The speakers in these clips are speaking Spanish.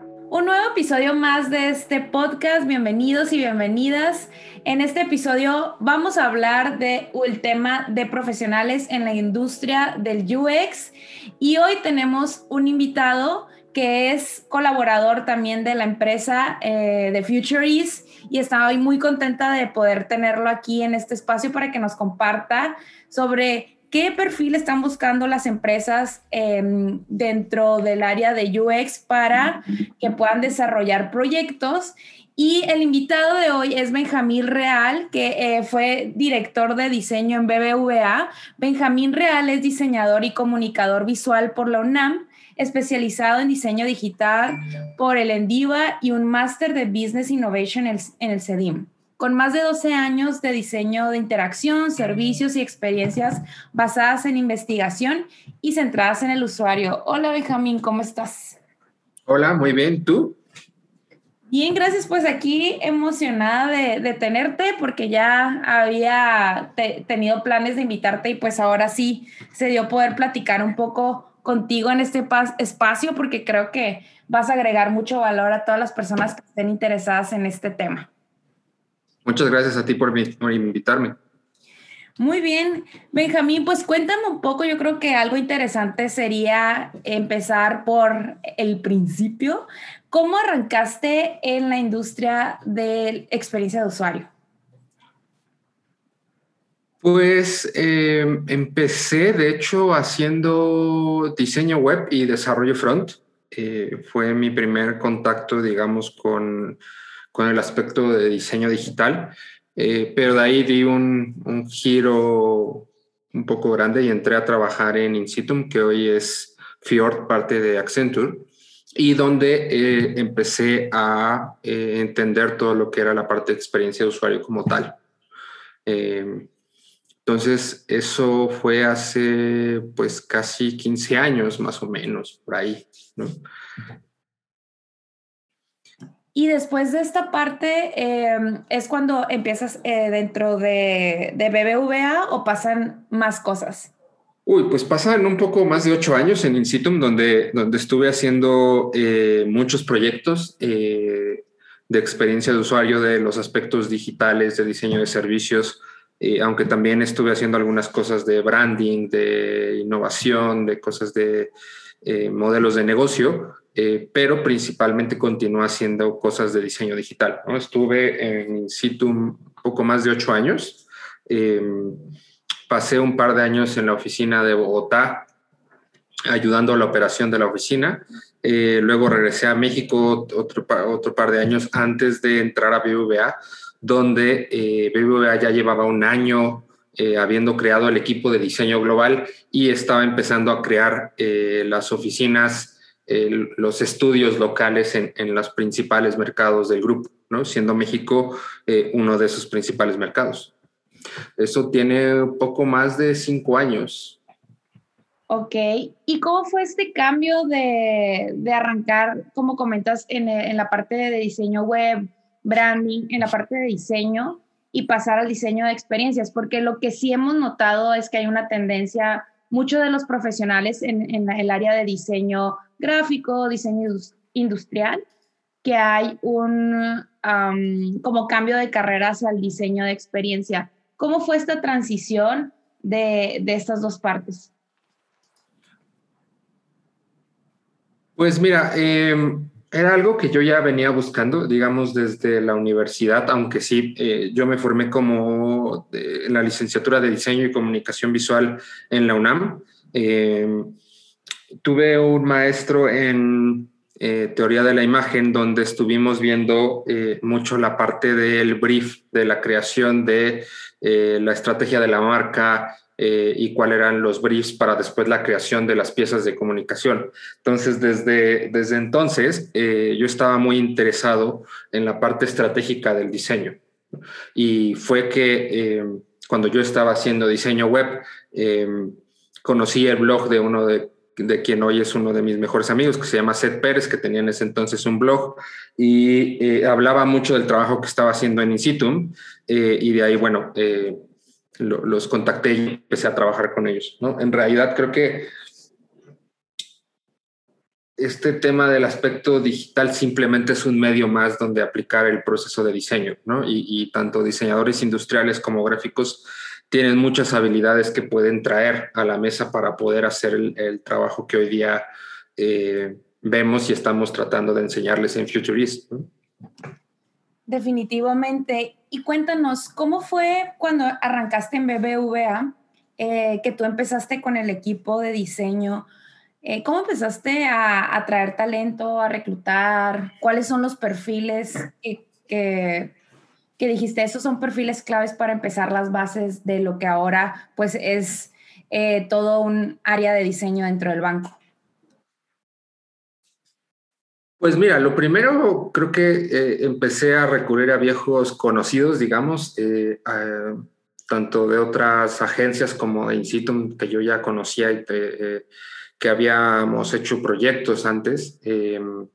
Un nuevo episodio más de este podcast. Bienvenidos y bienvenidas. En este episodio vamos a hablar de el tema de profesionales en la industria del UX y hoy tenemos un invitado que es colaborador también de la empresa eh, de Futuries y estaba muy contenta de poder tenerlo aquí en este espacio para que nos comparta sobre qué perfil están buscando las empresas em, dentro del área de UX para que puedan desarrollar proyectos. Y el invitado de hoy es Benjamín Real, que eh, fue director de diseño en BBVA. Benjamín Real es diseñador y comunicador visual por la UNAM, especializado en diseño digital por el Endiva y un máster de Business Innovation en el, en el CEDIM con más de 12 años de diseño de interacción, servicios y experiencias basadas en investigación y centradas en el usuario. Hola Benjamín, ¿cómo estás? Hola, muy bien, ¿tú? Bien, gracias. Pues aquí emocionada de, tenerte porque ya había tenido planes de invitarte y pues ahora sí se dio poder platicar un poco contigo en este espacio porque creo que vas a agregar mucho valor a todas las personas que estén interesadas en este tema. Muchas gracias a ti por, invitarme. Muy bien, Benjamín, pues cuéntame un poco, yo creo que algo interesante sería empezar por el principio. ¿Cómo arrancaste en la industria de experiencia de usuario? Pues eh, empecé, de hecho, haciendo diseño web y desarrollo front. Eh, fue mi primer contacto, digamos, con con el aspecto de diseño digital, eh, pero de ahí di un, un, giro un poco grande y entré a trabajar en Insitum, que hoy es Fjord, parte de Accenture, y donde eh, empecé a eh, entender todo lo que era la parte de experiencia de usuario como tal. entonces, eso fue hace pues casi 15 años más o menos, por ahí, ¿no? Y después de esta parte, em, ¿es cuando empiezas eh, dentro de, de, BBVA o pasan más cosas? Uy, pues pasan un poco más de ocho años en Insitum, donde, donde estuve haciendo eh, muchos proyectos eh, de experiencia de usuario, de los aspectos digitales, de diseño de servicios, aunque también estuve haciendo algunas cosas de branding, de innovación, de cosas de modelos de negocio. Eh, pero principalmente continúa haciendo cosas de diseño digital. ¿no? Estuve en situ un poco más de ocho años. Em, pasé un par de años en la oficina de Bogotá ayudando a la operación de la oficina. Eh, luego regresé a México otro, otro par de años antes de entrar a BBVA, donde eh, BBVA ya llevaba un año habiendo creado el equipo de diseño global y estaba empezando a crear las oficinas los estudios locales en, los principales mercados del grupo, ¿no? siendo México eh, uno de esos principales mercados. Eso tiene poco más de cinco años. Ok, ¿y cómo fue este cambio de, de arrancar, como comentas, en, en, la parte de diseño web, branding, en la parte de diseño y pasar al diseño de experiencias? Porque lo que sí hemos notado es que hay una tendencia, muchos de los profesionales en, el área de diseño gráfico, diseño industrial, que hay un como cambio de carrera hacia el diseño de experiencia. ¿Cómo fue esta transición de, estas dos partes? Pues mira, em, era algo que yo ya venía buscando, digamos, desde la universidad, aunque sí, eh, yo me formé como en la licenciatura de diseño y comunicación visual en la UNAM. Em, tuve un maestro en eh, teoría de la imagen donde estuvimos viendo eh, mucho la parte del brief, de la creación de eh, la estrategia de la marca y cuáles eran los briefs para después la creación de las piezas de comunicación. Entonces, desde, desde entonces, yo estaba muy interesado en la parte estratégica del diseño. Y fue que cuando yo estaba haciendo diseño web, conocí el blog de uno de de quien hoy es uno de mis mejores amigos, que se llama Seth Pérez, que tenía en ese entonces un blog y eh, hablaba mucho del trabajo que estaba haciendo en Insitum eh, y de ahí, bueno, los contacté y empecé a trabajar con ellos. ¿no? En realidad creo que este tema del aspecto digital simplemente es un medio más donde aplicar el proceso de diseño, ¿no? Y, tanto diseñadores industriales como gráficos tienen muchas habilidades que pueden traer a la mesa para poder hacer el, trabajo que hoy día eh, vemos y estamos tratando de enseñarles en Futurist. Definitivamente. Y cuéntanos, ¿cómo fue cuando arrancaste en BBVA, eh, que tú empezaste con el equipo de diseño? Eh, ¿Cómo empezaste a atraer talento, a reclutar? ¿Cuáles son los perfiles que, que, dijiste? Esos son perfiles claves para empezar las bases de lo que ahora pues es eh, todo un área de diseño dentro del banco. Pues mira, lo primero creo que eh, empecé a recurrir a viejos conocidos, digamos, tanto de otras agencias como de Incitum que yo ya conocía y te, que habíamos hecho proyectos antes. Em,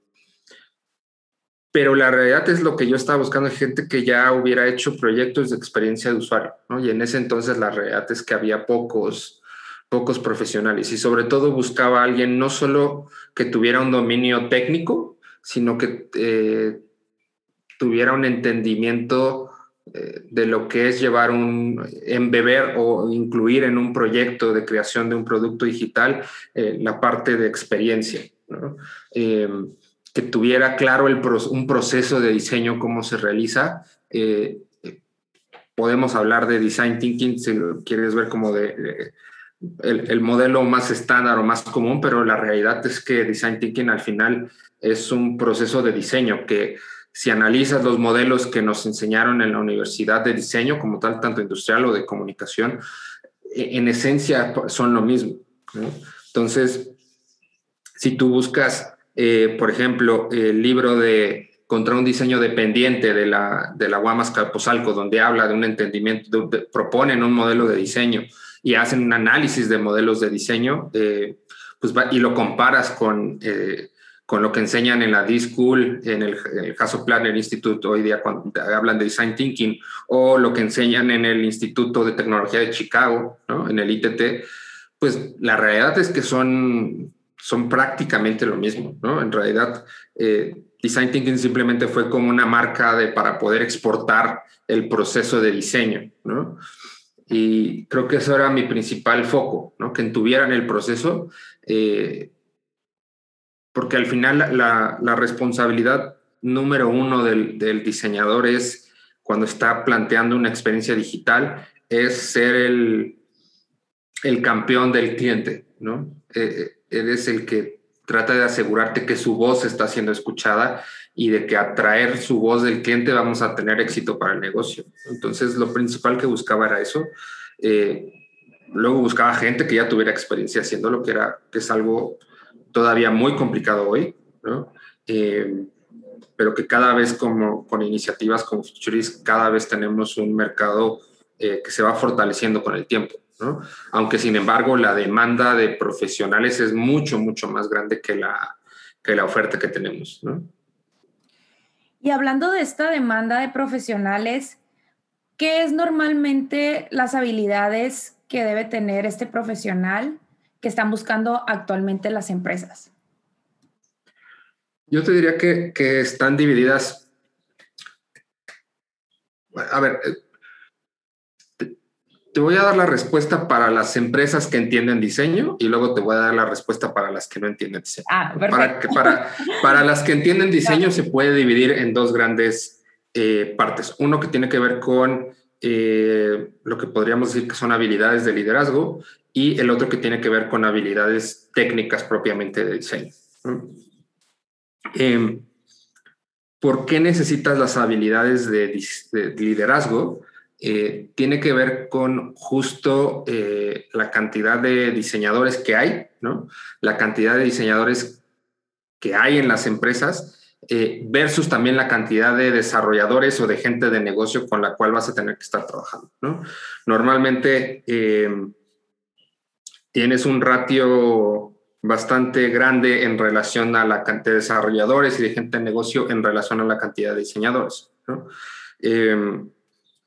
pero la realidad es lo que yo estaba buscando, gente que ya hubiera hecho proyectos de experiencia de usuario, ¿no? Y en ese entonces la realidad es que había pocos, pocos profesionales y sobre todo buscaba a alguien no solo que tuviera un dominio técnico, sino que eh, tuviera un entendimiento de lo que es llevar un, embeber o incluir en un proyecto de creación de un producto digital eh, la parte de experiencia, eh, que tuviera claro el, un proceso de diseño, cómo se realiza. Eh, podemos hablar de design thinking, si quieres ver como de, el, el, modelo más estándar o más común, pero la realidad es que design thinking al final es un proceso de diseño que si analizas los modelos que nos enseñaron en la universidad de diseño, como tal, tanto industrial o de comunicación, e, en esencia son lo mismo. Entonces, si tú buscas, eh, por ejemplo, el libro de Contra un diseño dependiente de la, de la Guamas Capozalco, donde habla de un entendimiento, proponen un modelo de diseño y hacen un análisis de modelos de diseño, eh, pues y lo comparas con eh, con lo que enseñan en la D-School, en el, caso Planner Institute, hoy día cuando hablan de Design Thinking, o lo que enseñan en el Instituto de Tecnología de Chicago, ¿no? en el ITT, pues la realidad es que son, son prácticamente lo mismo. ¿no? En realidad, eh, Design Thinking simplemente fue como una marca de, para poder exportar el proceso de diseño. ¿no? Y creo que eso era mi principal foco, ¿no? que tuvieran el proceso. Eh, porque al final la, responsabilidad número uno del, diseñador es, cuando está planteando una experiencia digital, es ser el, campeón del cliente, ¿no? Eh, eres el que trata de asegurarte que su voz está siendo escuchada y de que atraer su voz del cliente vamos a tener éxito para el negocio. Entonces, lo principal que buscaba era eso. Eh, luego buscaba gente que ya tuviera experiencia haciendo lo que era, que es algo todavía muy complicado hoy, ¿no? Eh, pero que cada vez como, con iniciativas como Futurist, cada vez tenemos un mercado eh, que se va fortaleciendo con el tiempo. ¿no? Aunque sin embargo la demanda de profesionales es mucho, mucho más grande que la, que la oferta que tenemos. ¿no? Y hablando de esta demanda de profesionales, ¿qué es normalmente las habilidades que debe tener este profesional que están buscando actualmente las empresas? Yo te diría que, están divididas. A ver, eh, te, voy a dar la respuesta para las empresas que entienden diseño y luego te voy a dar la respuesta para las que no entienden diseño. Ah, para, para, para, las que entienden diseño se puede dividir en dos grandes eh, partes. Uno que tiene que ver con eh, lo que podríamos decir que son habilidades de liderazgo y el otro que tiene que ver con habilidades técnicas propiamente de diseño. Em, ¿Por qué necesitas las habilidades de, liderazgo? Eh, tiene que ver con justo eh, la cantidad de diseñadores que hay, ¿no? la cantidad de diseñadores que hay en las empresas eh, versus también la cantidad de desarrolladores o de gente de negocio con la cual vas a tener que estar trabajando. ¿no? Normalmente, em, tienes un ratio bastante grande en relación a la cantidad de desarrolladores y de gente de negocio en relación a la cantidad de diseñadores. Em,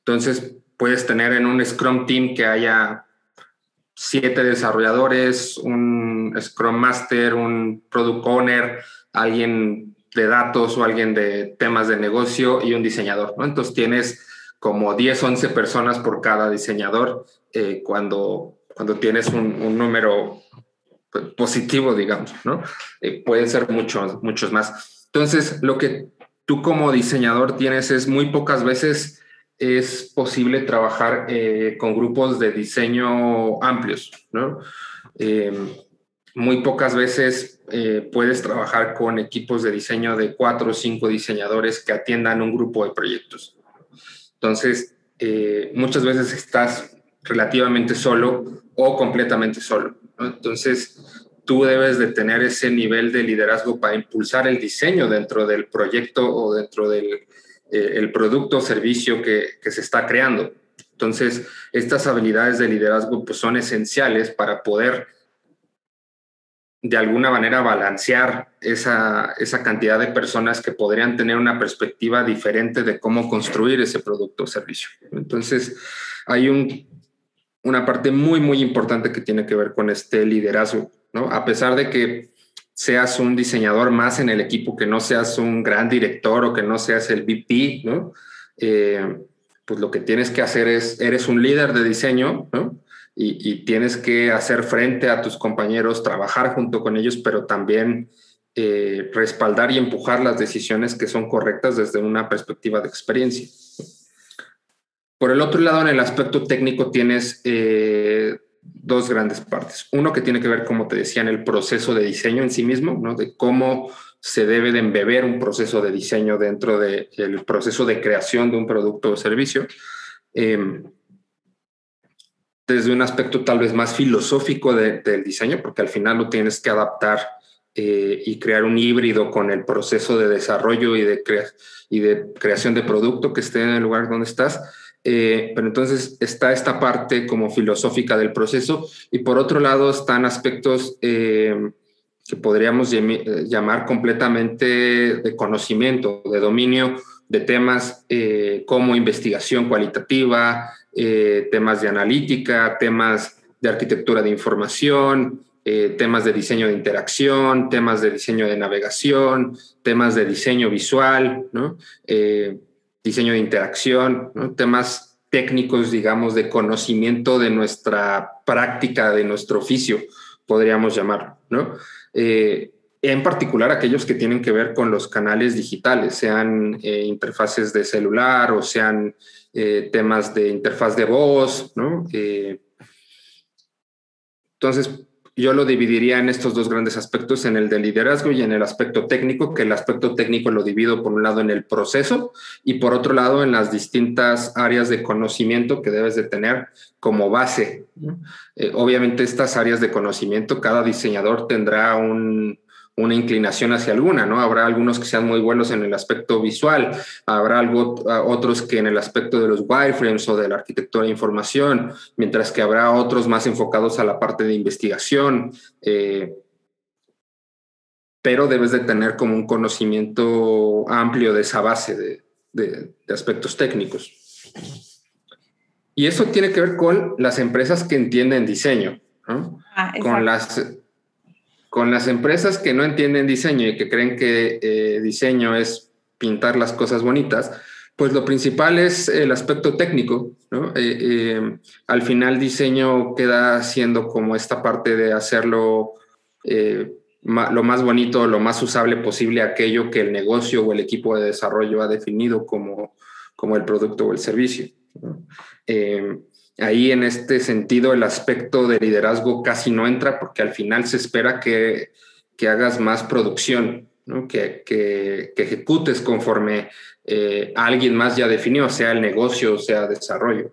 entonces, puedes tener en un Scrum Team que haya siete desarrolladores, un Scrum Master, un Product Owner, alguien de datos o alguien de temas de negocio y un diseñador. ¿no? Entonces tienes como 10, 11 personas por cada diseñador eh, cuando, cuando tienes un, número pues, positivo, digamos, ¿no? Eh, pueden ser muchos, muchos más. Entonces, lo que tú como diseñador tienes es muy pocas veces es posible trabajar eh, con grupos de diseño amplios, ¿no? Muy pocas veces puedes trabajar con equipos de diseño de cuatro o cinco diseñadores que atiendan un grupo de proyectos. Entonces, eh, muchas veces estás relativamente solo o completamente solo. Entonces, tú debes de tener ese nivel de liderazgo para impulsar el diseño dentro del proyecto o dentro del eh, el producto o servicio que, que, se está creando. Entonces, estas habilidades de liderazgo pues, son esenciales para poder de alguna manera balancear esa, esa, cantidad de personas que podrían tener una perspectiva diferente de cómo construir ese producto o servicio. Entonces, hay un, una parte muy, muy importante que tiene que ver con este liderazgo, ¿no? A pesar de que seas un diseñador más en el equipo, que no seas un gran director o que no seas el VP, ¿no? Eh, pues lo que tienes que hacer es, eres un líder de diseño, ¿no? Y, tienes que hacer frente a tus compañeros, trabajar junto con ellos, pero también eh, respaldar y empujar las decisiones que son correctas desde una perspectiva de experiencia. Por el otro lado, en el aspecto técnico tienes eh, dos grandes partes. Uno que tiene que ver, como te decía, en el proceso de diseño en sí mismo, ¿no? de cómo se debe de embeber un proceso de diseño dentro del proceso de creación de un producto o servicio. Eh, desde un aspecto tal vez más filosófico del diseño, porque al final lo tienes que adaptar eh, y crear un híbrido con el proceso de desarrollo y de, creación de producto que esté en el lugar donde estás. Eh, pero entonces está esta parte como filosófica del proceso y por otro lado están aspectos eh, que podríamos llamar completamente de conocimiento, de dominio de temas como investigación cualitativa, eh, temas de analítica, temas de arquitectura de información, eh, temas de diseño de interacción, temas de diseño de navegación, temas de diseño visual, eh, diseño de interacción, temas técnicos, digamos, de conocimiento de nuestra práctica, de nuestro oficio, podríamos llamarlo. En particular aquellos que tienen que ver con los canales digitales, sean interfaces de celular o sean eh, temas de interfaz de voz, ¿no? Eh, entonces, yo lo dividiría en estos dos grandes aspectos, en el de liderazgo y en el aspecto técnico, que el aspecto técnico lo divido por un lado en el proceso y por otro lado en las distintas áreas de conocimiento que debes de tener como base. Eh, obviamente estas áreas de conocimiento, cada diseñador tendrá un, una inclinación hacia alguna, ¿no? Habrá algunos que sean muy buenos en el aspecto visual, habrá algo, otros que en el aspecto de los wireframes o de la arquitectura de información, mientras que habrá otros más enfocados a la parte de investigación. Eh, pero debes de tener como un conocimiento amplio de esa base de, aspectos técnicos. Y eso tiene que ver con las empresas que entienden diseño, ¿no? Ah, con las con las empresas que no entienden diseño y que creen que eh, diseño es pintar las cosas bonitas, pues lo principal es el aspecto técnico. Eh, eh, al final diseño queda siendo como esta parte de hacerlo lo más bonito, lo más usable posible, aquello que el negocio o el equipo de desarrollo ha definido como, como el producto o el servicio. Ahí en este sentido el aspecto de liderazgo casi no entra porque al final se espera que, hagas más producción, que, que, ejecutes conforme eh, alguien más ya definió, sea el negocio, sea desarrollo.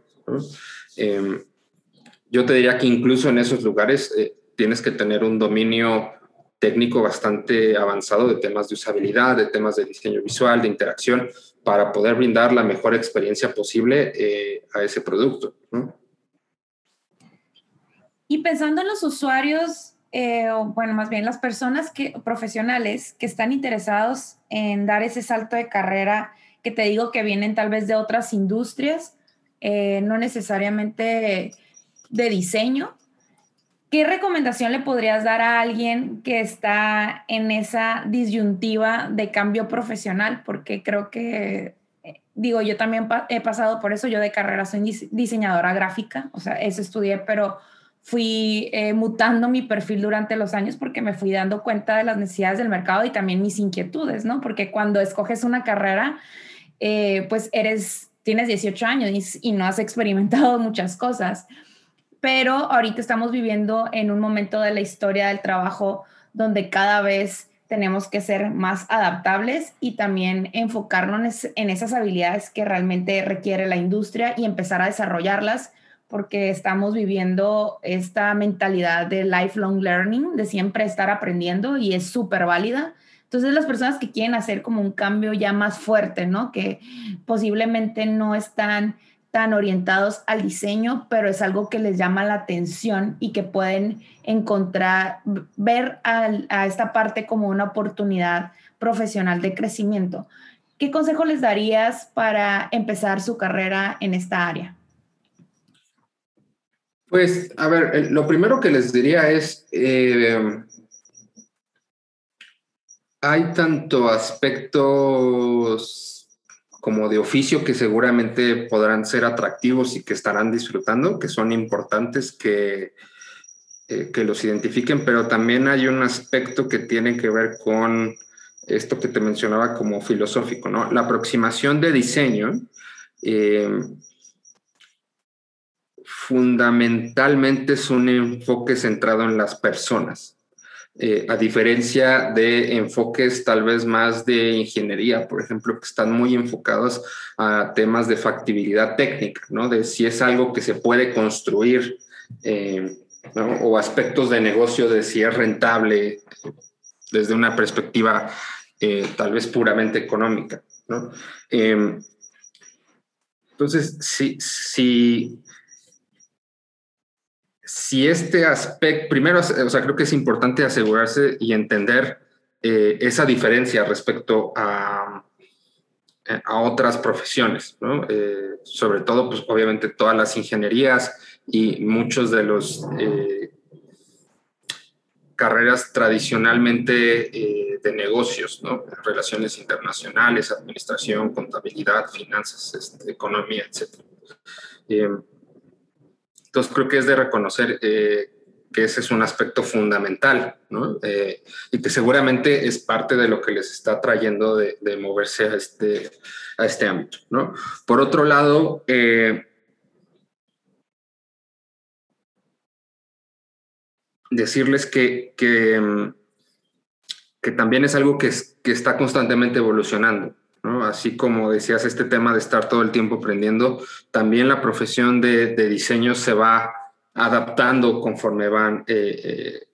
Em, yo te diría que incluso en esos lugares eh, tienes que tener un dominio técnico bastante avanzado de temas de usabilidad, de temas de diseño visual, de interacción, para poder brindar la mejor experiencia posible eh, a ese producto. Y pensando en los usuarios, eh, o bueno, más bien las personas que, profesionales que están interesados en dar ese salto de carrera, que te digo que vienen tal vez de otras industrias, eh, no necesariamente de diseño, ¿Qué recomendación le podrías dar a alguien que está en esa disyuntiva de cambio profesional? Porque creo que, eh, digo, yo también he pasado por eso, yo de carrera soy diseñadora gráfica, o sea, eso estudié, pero fui eh, mutando mi perfil durante los años porque me fui dando cuenta de las necesidades del mercado y también mis inquietudes, ¿no? Porque cuando escoges una carrera, eh, pues eres, tienes 18 años y no has experimentado muchas cosas pero ahorita estamos viviendo en un momento de la historia del trabajo donde cada vez tenemos que ser más adaptables y también enfocarnos en esas habilidades que realmente requiere la industria y empezar a desarrollarlas porque estamos viviendo esta mentalidad de lifelong learning, de siempre estar aprendiendo y es súper válida. Entonces las personas que quieren hacer como un cambio ya más fuerte, ¿no? Que posiblemente no están tan orientados al diseño, pero es algo que les llama la atención y que pueden encontrar, ver a, esta parte como una oportunidad profesional de crecimiento. ¿Qué consejo les darías para empezar su carrera en esta área? Pues, a ver, lo primero que les diría es, eh, hay tanto aspectos como de oficio que seguramente podrán ser atractivos y que estarán disfrutando, que son importantes que, eh, que los identifiquen, pero también hay un aspecto que tiene que ver con esto que te mencionaba como filosófico, ¿no? La aproximación de diseño eh, fundamentalmente es un enfoque centrado en las personas. Eh, a diferencia de enfoques tal vez más de ingeniería, por ejemplo, que están muy enfocados a temas de factibilidad técnica, ¿no? De si es algo que se puede construir eh, o aspectos de negocio de si es rentable desde una perspectiva eh, tal vez puramente económica, ¿no? entonces, si, si si este aspecto, primero, o sea, creo que es importante asegurarse y entender eh, esa diferencia respecto a, otras profesiones, ¿no? Eh, sobre todo, pues obviamente todas las ingenierías y muchos de los eh, carreras tradicionalmente de negocios, ¿no? Relaciones internacionales, administración, contabilidad, finanzas, este, economía, etc. Entonces creo que es de reconocer eh, que ese es un aspecto fundamental, ¿no? Eh, y que seguramente es parte de lo que les está trayendo de, moverse a este, a este ámbito, ¿no? Por otro lado, eh, decirles que, que, que, también es algo que está constantemente evolucionando. Así como decías, este tema de estar todo el tiempo aprendiendo, también la profesión de, diseño se va adaptando conforme van, eh, eh,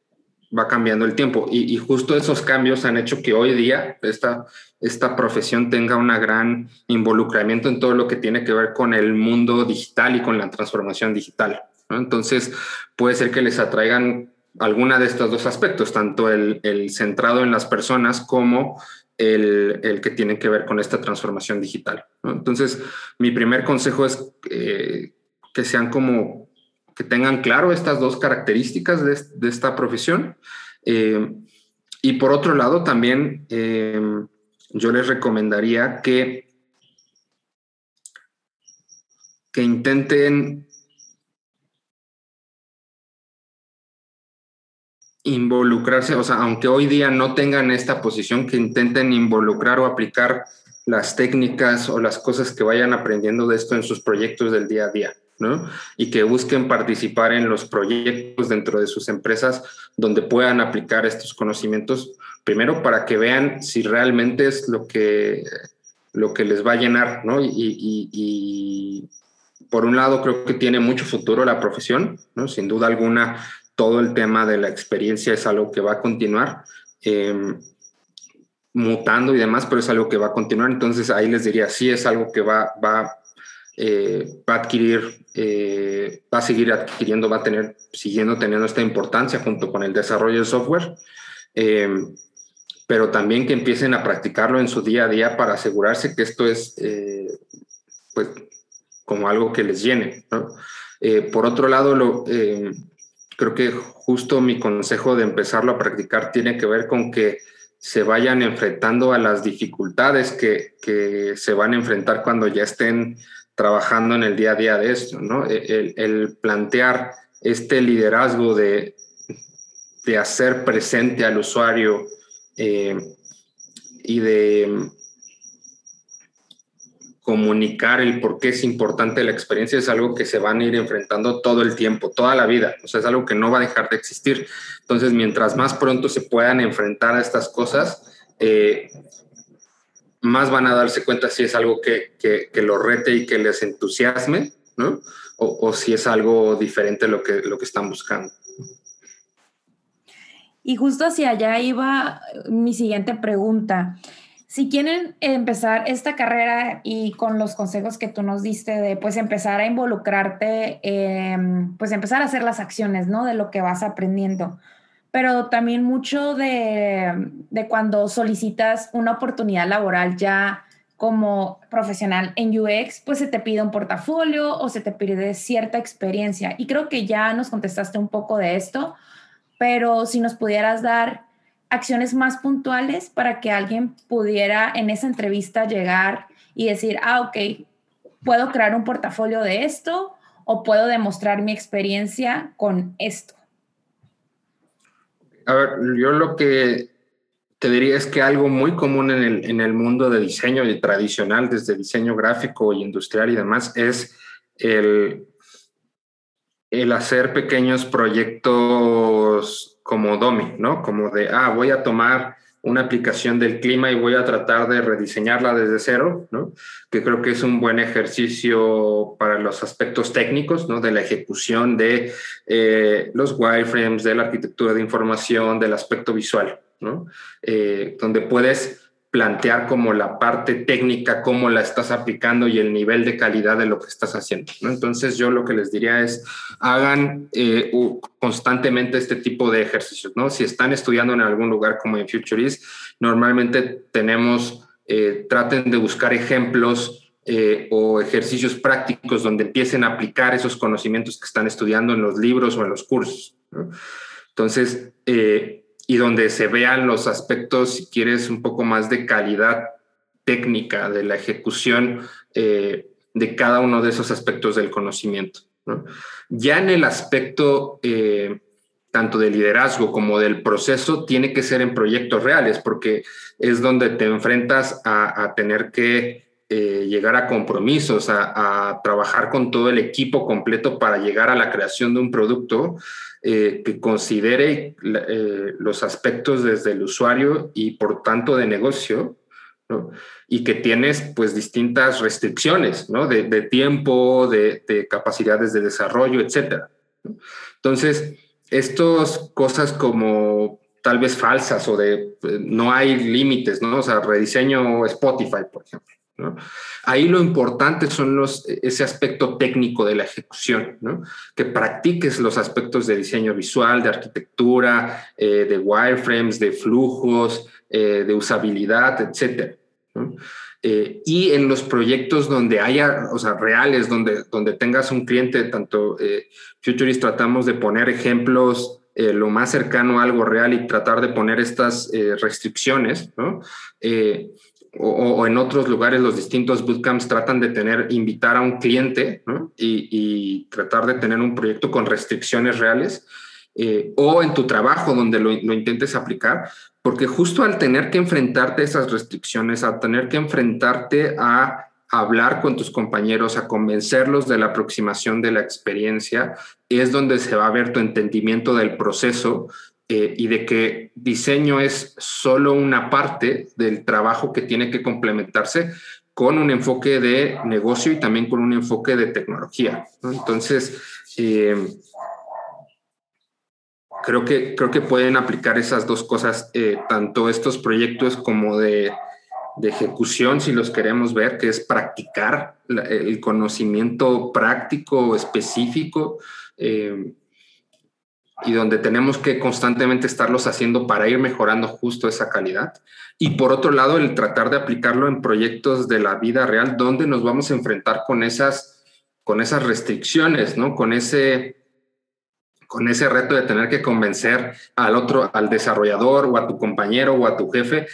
va cambiando el tiempo. Y, justo esos cambios han hecho que hoy día esta, esta profesión tenga un gran involucramiento en todo lo que tiene que ver con el mundo digital y con la transformación digital. Entonces, puede ser que les atraigan alguna de estos dos aspectos, tanto el, el centrado en las personas como el, que tiene que ver con esta transformación digital. Entonces, mi primer consejo es eh, que sean como, que tengan claro estas dos características de, esta profesión. Eh, y por otro lado, también eh, yo les recomendaría que, que intenten involucrarse, o sea, aunque hoy día no tengan esta posición, que intenten involucrar o aplicar las técnicas o las cosas que vayan aprendiendo de esto en sus proyectos del día a día, ¿no? Y que busquen participar en los proyectos dentro de sus empresas donde puedan aplicar estos conocimientos, primero para que vean si realmente es lo que, lo que les va a llenar, ¿no? Y, y por un lado creo que tiene mucho futuro la profesión, ¿no? Sin duda alguna todo el tema de la experiencia es algo que va a continuar em, mutando y demás, pero es algo que va a continuar. Entonces ahí les diría, sí es algo que va, va, eh, va a adquirir, eh, va a seguir adquiriendo, va a tener, siguiendo teniendo esta importancia junto con el desarrollo de software. Em, pero también que empiecen a practicarlo en su día a día para asegurarse que esto es, eh, pues, como algo que les llene. por otro lado, lo, em, creo que justo mi consejo de empezarlo a practicar tiene que ver con que se vayan enfrentando a las dificultades que, se van a enfrentar cuando ya estén trabajando en el día a día de esto, ¿no? E, el, plantear este liderazgo de, de, hacer presente al usuario eh, y de comunicar el por qué es importante la experiencia es algo que se van a ir enfrentando todo el tiempo, toda la vida. O sea, es algo que no va a dejar de existir. Entonces, mientras más pronto se puedan enfrentar a estas cosas, eh, más van a darse cuenta si es algo que, que, lo rete y que les entusiasme, ¿no? O, o, si es algo diferente lo que, lo que están buscando. Y justo hacia allá iba mi siguiente pregunta. Si quieren empezar esta carrera y con los consejos que tú nos diste de pues empezar a involucrarte, pues empezar a hacer las acciones, ¿no? De lo que vas aprendiendo. Pero también mucho de, de cuando solicitas una oportunidad laboral ya como profesional en UX, pues se te pide un portafolio o se te pide cierta experiencia. Y creo que ya nos contestaste un poco de esto, pero si nos pudieras dar acciones más puntuales para que alguien pudiera en esa entrevista llegar y decir, ah, ok, puedo crear un portafolio de esto o puedo demostrar mi experiencia con esto? A ver, yo lo que te diría es que algo muy común en el, en el mundo de diseño tradicional, desde diseño gráfico y industrial y demás, es el, el hacer pequeños proyectos como DOMI, ¿no? Como de, ah, voy a tomar una aplicación del clima y voy a tratar de rediseñarla desde cero, ¿no? Que creo que es un buen ejercicio para los aspectos técnicos, ¿no? De la ejecución de eh, los wireframes, de la arquitectura de información, del aspecto visual, ¿no? Eh, donde puedes plantear como la parte técnica, cómo la estás aplicando y el nivel de calidad de lo que estás haciendo. Entonces yo lo que les diría es, hagan eh, constantemente este tipo de ejercicios. ¿no? Si están estudiando en algún lugar como en Futurist, normalmente tenemos, eh, traten de buscar ejemplos eh, o ejercicios prácticos donde empiecen a aplicar esos conocimientos que están estudiando en los libros o en los cursos. Entonces, y donde se vean los aspectos, si quieres, un poco más de calidad técnica de la ejecución eh, de cada uno de esos aspectos del conocimiento. Ya en el aspecto eh, tanto de liderazgo como del proceso, tiene que ser en proyectos reales, porque es donde te enfrentas a, tener que eh, llegar a compromisos, a, a, trabajar con todo el equipo completo para llegar a la creación de un producto eh, que considere eh, los aspectos desde el usuario y por tanto de negocio, y que tienes pues distintas restricciones ¿no? de, tiempo, de, de, capacidades de desarrollo, etc. Entonces, estas cosas como tal vez falsas o de pues, no hay límites, ¿no? O sea, rediseño Spotify, por ejemplo. Ahí lo importante son los, ese aspecto técnico de la ejecución, que practiques los aspectos de diseño visual, de arquitectura, eh, de wireframes, de flujos, eh, de usabilidad, etc. Eh, y en los proyectos donde haya, o sea, reales, donde, donde tengas un cliente, tanto Futurist tratamos de poner ejemplos lo más cercano a algo real y tratar de poner estas restricciones, ¿no? O, en otros lugares los distintos bootcamps tratan de tener, invitar a un cliente y, tratar de tener un proyecto con restricciones reales, eh, o en tu trabajo donde lo, intentes aplicar, porque justo al tener que enfrentarte a esas restricciones, al tener que enfrentarte a hablar con tus compañeros, a convencerlos de la aproximación de la experiencia, es donde se va a ver tu entendimiento del proceso eh, y de que diseño es solo una parte del trabajo que tiene que complementarse con un enfoque de negocio y también con un enfoque de tecnología. Entonces, eh, creo, que, creo que pueden aplicar esas dos cosas, eh, tanto estos proyectos como de, de, ejecución, si los queremos ver, que es practicar el conocimiento práctico específico y donde tenemos que constantemente estarlos haciendo para ir mejorando justo esa calidad. Y por otro lado, el tratar de aplicarlo en proyectos de la vida real, donde nos vamos a enfrentar con esas, con esas restricciones, ¿no? Con ese, con ese reto de tener que convencer al otro, al desarrollador o a tu compañero o a tu jefe,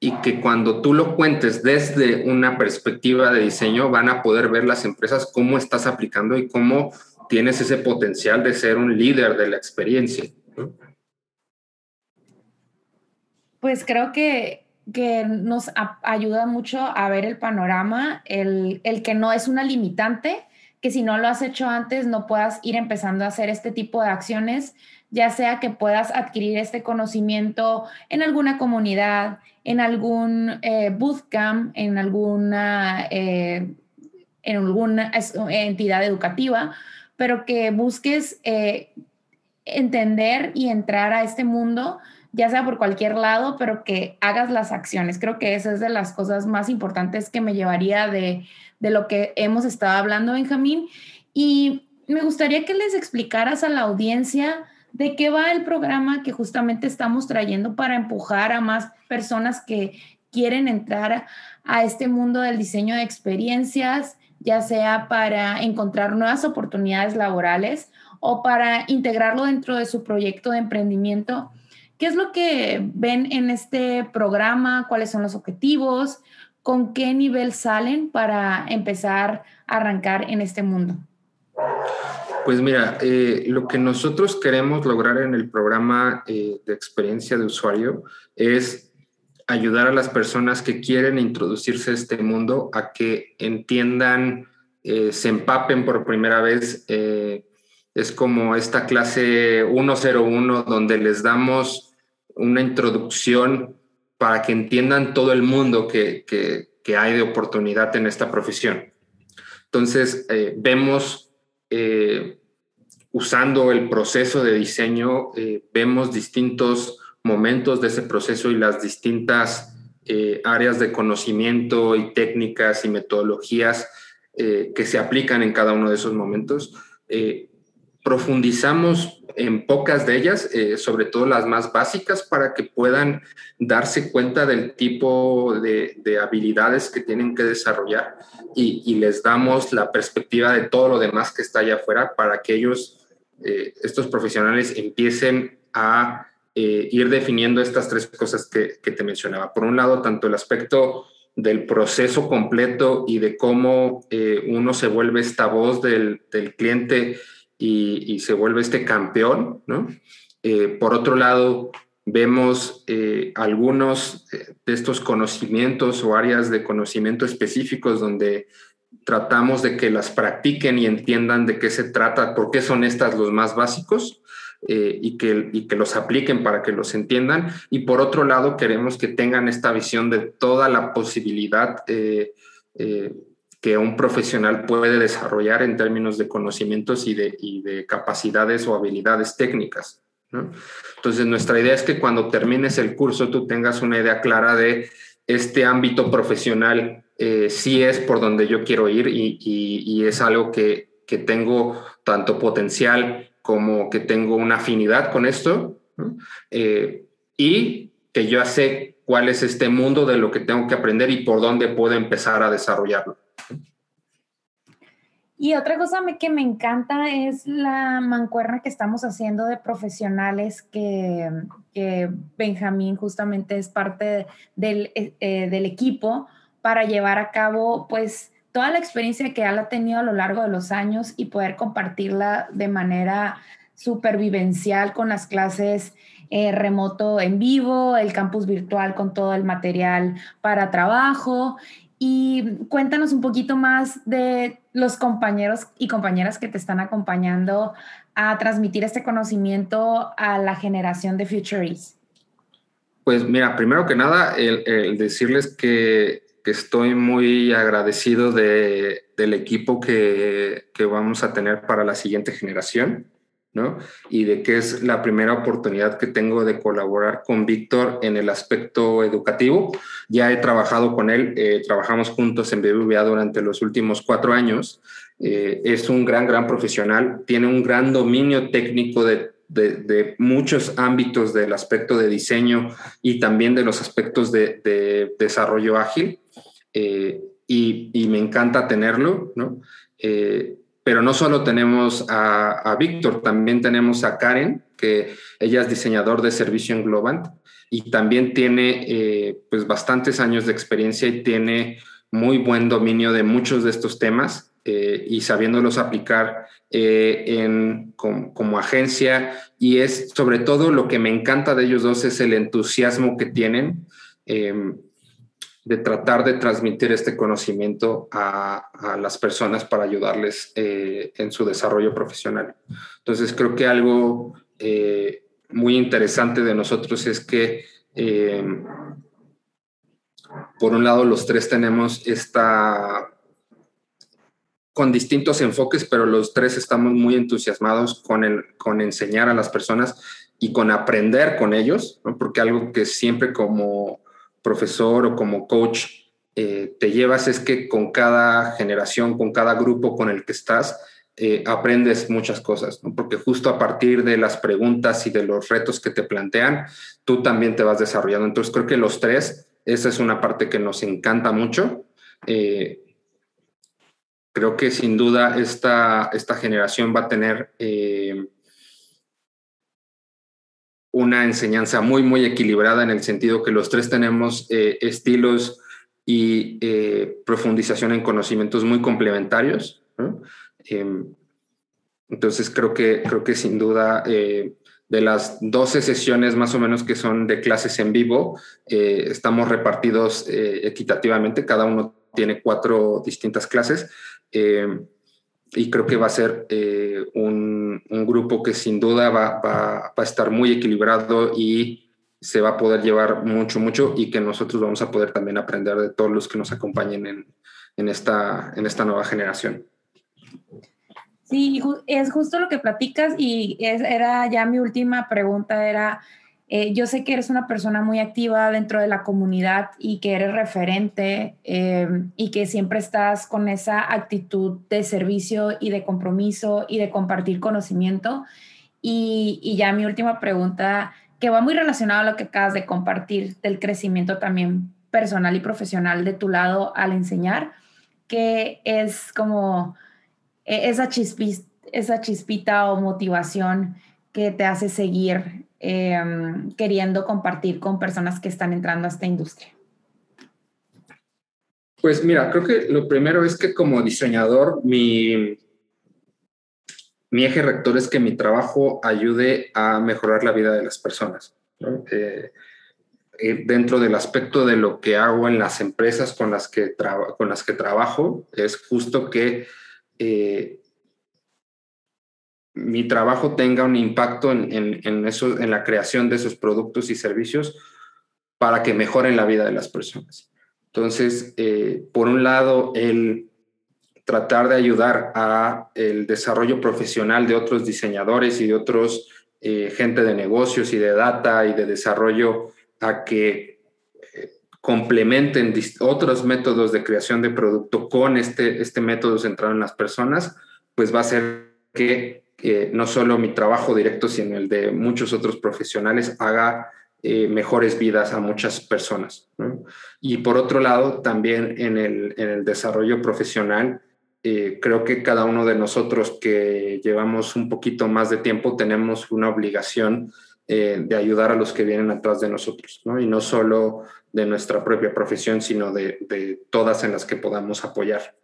y que cuando tú lo cuentes desde una perspectiva de diseño, van a poder ver las empresas cómo estás aplicando y cómo tienes ese potencial de ser un líder de la experiencia. Pues creo que, que nos ayuda mucho a ver el panorama, el, el que no es una limitante, que si no lo has hecho antes no puedas ir empezando a hacer este tipo de acciones, ya sea que puedas adquirir este conocimiento en alguna comunidad, en algún eh, bootcamp, en alguna, eh, en alguna entidad educativa, pero que busques eh, entender y entrar a este mundo, ya sea por cualquier lado, pero que hagas las acciones. Creo que esa es de las cosas más importantes que me llevaría de, de lo que hemos estado hablando, Benjamín. Y me gustaría que les explicaras a la audiencia de qué va el programa que justamente estamos trayendo para empujar a más personas que quieren entrar a este mundo del diseño de experiencias ya sea para encontrar nuevas oportunidades laborales o para integrarlo dentro de su proyecto de emprendimiento. ¿Qué es lo que ven en este programa? ¿Cuáles son los objetivos? ¿Con qué nivel salen para empezar a arrancar en este mundo? Pues mira, eh, lo que nosotros queremos lograr en el programa eh, de experiencia de usuario es ayudar a las personas que quieren introducirse a este mundo a que entiendan, eh, se empapen por primera vez. Eh, es como esta clase 101 donde les damos una introducción para que entiendan todo el mundo que, hay de oportunidad en esta profesión. Entonces, eh, vemos, usando el proceso de diseño, vemos distintos momentos de ese proceso y las distintas eh, áreas de conocimiento y técnicas y metodologías eh, que se aplican en cada uno de esos momentos. Eh, profundizamos en pocas de ellas, sobre todo las más básicas, para que puedan darse cuenta del tipo de, habilidades que tienen que desarrollar y, y, les damos la perspectiva de todo lo demás que está allá afuera para que ellos, estos profesionales, empiecen a eh, ir definiendo estas tres cosas que, te mencionaba. Por un lado, tanto el aspecto del proceso completo y de cómo eh, uno se vuelve esta voz del, cliente y, se vuelve este campeón, ¿no? Eh, por otro lado, vemos algunos de estos conocimientos o áreas de conocimiento específicos donde tratamos de que las practiquen y entiendan de qué se trata, por qué son estas los más básicos. Eh, y, que, y que los apliquen para que los entiendan. Y por otro lado, queremos que tengan esta visión de toda la posibilidad eh, eh, que un profesional puede desarrollar en términos de conocimientos y de, y de capacidades o habilidades técnicas. Entonces, nuestra idea es que cuando termines el curso tú tengas una idea clara de este ámbito profesional, si es por donde yo quiero ir y, y, es algo que, que tengo tanto potencial como que tengo una afinidad con esto eh, y que yo sé cuál es este mundo de lo que tengo que aprender y por dónde puedo empezar a desarrollarlo. Y otra cosa que me encanta es la mancuerna que estamos haciendo de profesionales que, Benjamín justamente es parte del, eh, del equipo para llevar a cabo pues toda la experiencia que él ha tenido a lo largo de los años y poder compartirla de manera supervivencial con las clases eh, remoto en vivo, el campus virtual con todo el material para trabajo. Y cuéntanos un poquito más de los compañeros y compañeras que te están acompañando a transmitir este conocimiento a la generación de Futuries. Pues mira, primero que nada, el decirles que estoy muy agradecido de, del equipo que, que, vamos a tener para la siguiente generación, ¿no? Y de que es la primera oportunidad que tengo de colaborar con Víctor en el aspecto educativo. Ya he trabajado con él, eh, trabajamos juntos en BBVA durante los últimos cuatro años. Eh, es un gran, gran profesional, tiene un gran dominio técnico de de, muchos ámbitos del aspecto de diseño y también de los aspectos de, desarrollo ágil. Eh, y, me encanta tenerlo, ¿no? Eh, pero no solo tenemos a, Víctor, también tenemos a Karen, que ella es diseñador de servicio en Globant y también tiene eh, pues bastantes años de experiencia y tiene muy buen dominio de muchos de estos temas eh, y sabiéndolos aplicar eh, en, como, agencia. Y es sobre todo lo que me encanta de ellos dos es el entusiasmo que tienen em, de tratar de transmitir este conocimiento a, las personas para ayudarles eh, en su desarrollo profesional. Entonces creo que algo muy interesante de nosotros es que em, por un lado, los tres tenemos esta con distintos enfoques, pero los tres estamos muy entusiasmados con, el, con enseñar a las personas y con aprender con ellos, porque algo que siempre como profesor o como coach eh, te llevas es que con cada generación, con cada grupo con el que estás, eh, aprendes muchas cosas, porque justo a partir de las preguntas y de los retos que te plantean, tú también te vas desarrollando. Entonces creo que los tres esa es una parte que nos encanta mucho. Eh, creo que sin duda esta, esta generación va a tener una enseñanza muy, muy equilibrada en el sentido que los tres tenemos eh, estilos y profundización en conocimientos muy complementarios. entonces creo que, creo que sin duda de las 12 sesiones más o menos que son de clases en vivo, eh, estamos repartidos eh, equitativamente, cada uno tiene cuatro distintas clases eh, y creo que va a ser un, grupo que sin duda va, a estar muy equilibrado y se va a poder llevar mucho, mucho y que nosotros vamos a poder también aprender de todos los que nos acompañen en, esta, en esta nueva generación. Sí, es justo lo que platicas y era ya mi última pregunta, era, eh, yo sé que eres una persona muy activa dentro de la comunidad y que eres referente em, y que siempre estás con esa actitud de servicio y de compromiso y de compartir conocimiento. Y, ya mi última pregunta, que va muy relacionada a lo que acabas de compartir del crecimiento también personal y profesional de tu lado al enseñar, que es como e, esa, esa chispita o motivación que te hace seguir em, queriendo compartir con personas que están entrando a esta industria? Pues mira, creo que lo primero es que como diseñador, mi, mi eje rector es que mi trabajo ayude a mejorar la vida de las personas. Eh, eh, dentro del aspecto de lo que hago en las empresas con las que, con las que trabajo, es justo que eh, mi trabajo tenga un impacto en, eso, en la creación de esos productos y servicios para que mejoren la vida de las personas. Entonces, eh, por un lado, el tratar de ayudar a el desarrollo profesional de otros diseñadores y de otros eh, gente de negocios y de data y de desarrollo a que complementen otros métodos de creación de producto con este, este método centrado en las personas, pues va a ser que no solo mi trabajo directo, sino el de muchos otros profesionales haga eh, mejores vidas a muchas personas. Y por otro lado, también en el, en el desarrollo profesional, eh, creo que cada uno de nosotros que llevamos un poquito más de tiempo tenemos una obligación eh, de ayudar a los que vienen atrás de nosotros, ¿no? Y no solo de nuestra propia profesión, sino de, todas en las que podamos apoyar.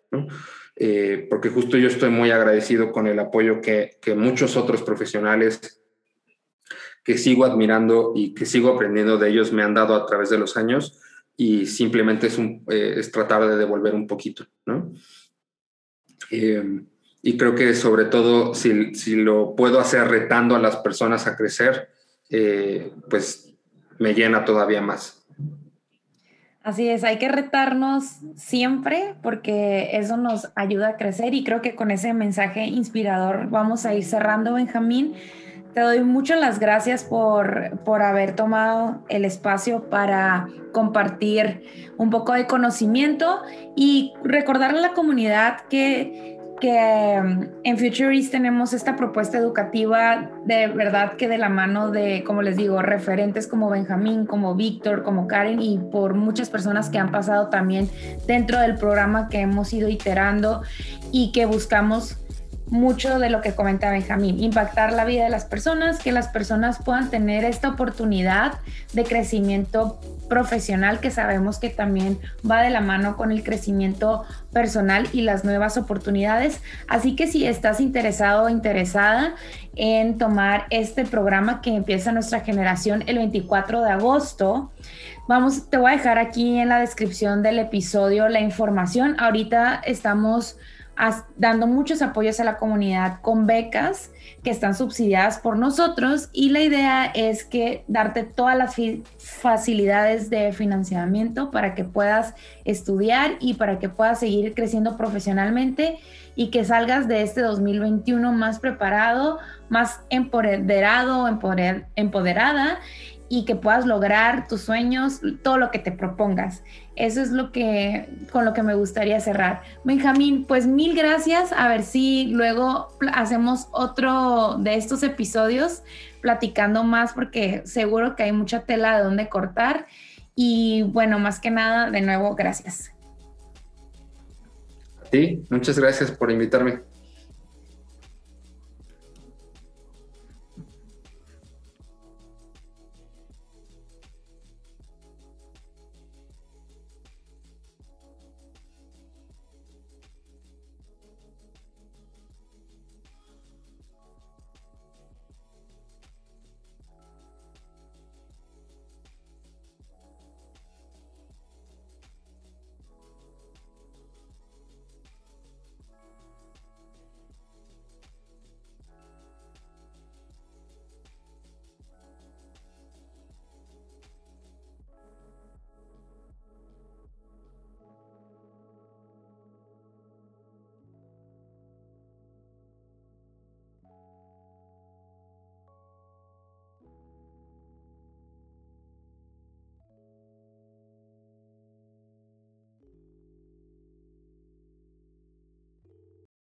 Eh, porque justo yo estoy muy agradecido con el apoyo que, que, muchos otros profesionales que sigo admirando y que sigo aprendiendo de ellos me han dado a través de los años y simplemente es, un, eh, es tratar de devolver un poquito, ¿no? y creo que sobre todo si, si, lo puedo hacer retando a las personas a crecer, eh, pues me llena todavía más. Así es, hay que retarnos siempre porque eso nos ayuda a crecer y creo que con ese mensaje inspirador vamos a ir cerrando, Benjamín. Te doy muchas las gracias por, por haber tomado el espacio para compartir un poco de conocimiento y recordarle a la comunidad que que um, en Futurist tenemos esta propuesta educativa de verdad que de la mano de, como les digo, referentes como Benjamín, como Víctor, como Karen y por muchas personas que han pasado también dentro del programa que hemos ido iterando y que buscamos mucho de lo que comenta Benjamín, impactar la vida de las personas, que las personas puedan tener esta oportunidad de crecimiento profesional que sabemos que también va de la mano con el crecimiento personal y las nuevas oportunidades. Así que si estás interesado o interesada en tomar este programa que empieza nuestra generación el 24 de agosto, vamos, te voy a dejar aquí en la descripción del episodio la información. Ahorita estamos dando muchos apoyos a la comunidad con becas que están subsidiadas por nosotros y la idea es que darte todas las facilidades de financiamiento para que puedas estudiar y para que puedas seguir creciendo profesionalmente y que salgas de este 2021 más preparado, más empoderado, empoderada y que puedas lograr tus sueños, todo lo que te propongas. Eso es lo que con lo que me gustaría cerrar. Benjamín, pues mil gracias. A ver si luego hacemos otro de estos episodios platicando más porque seguro que hay mucha tela de donde cortar. Y bueno, más que nada, de nuevo, gracias. Sí, muchas gracias por invitarme.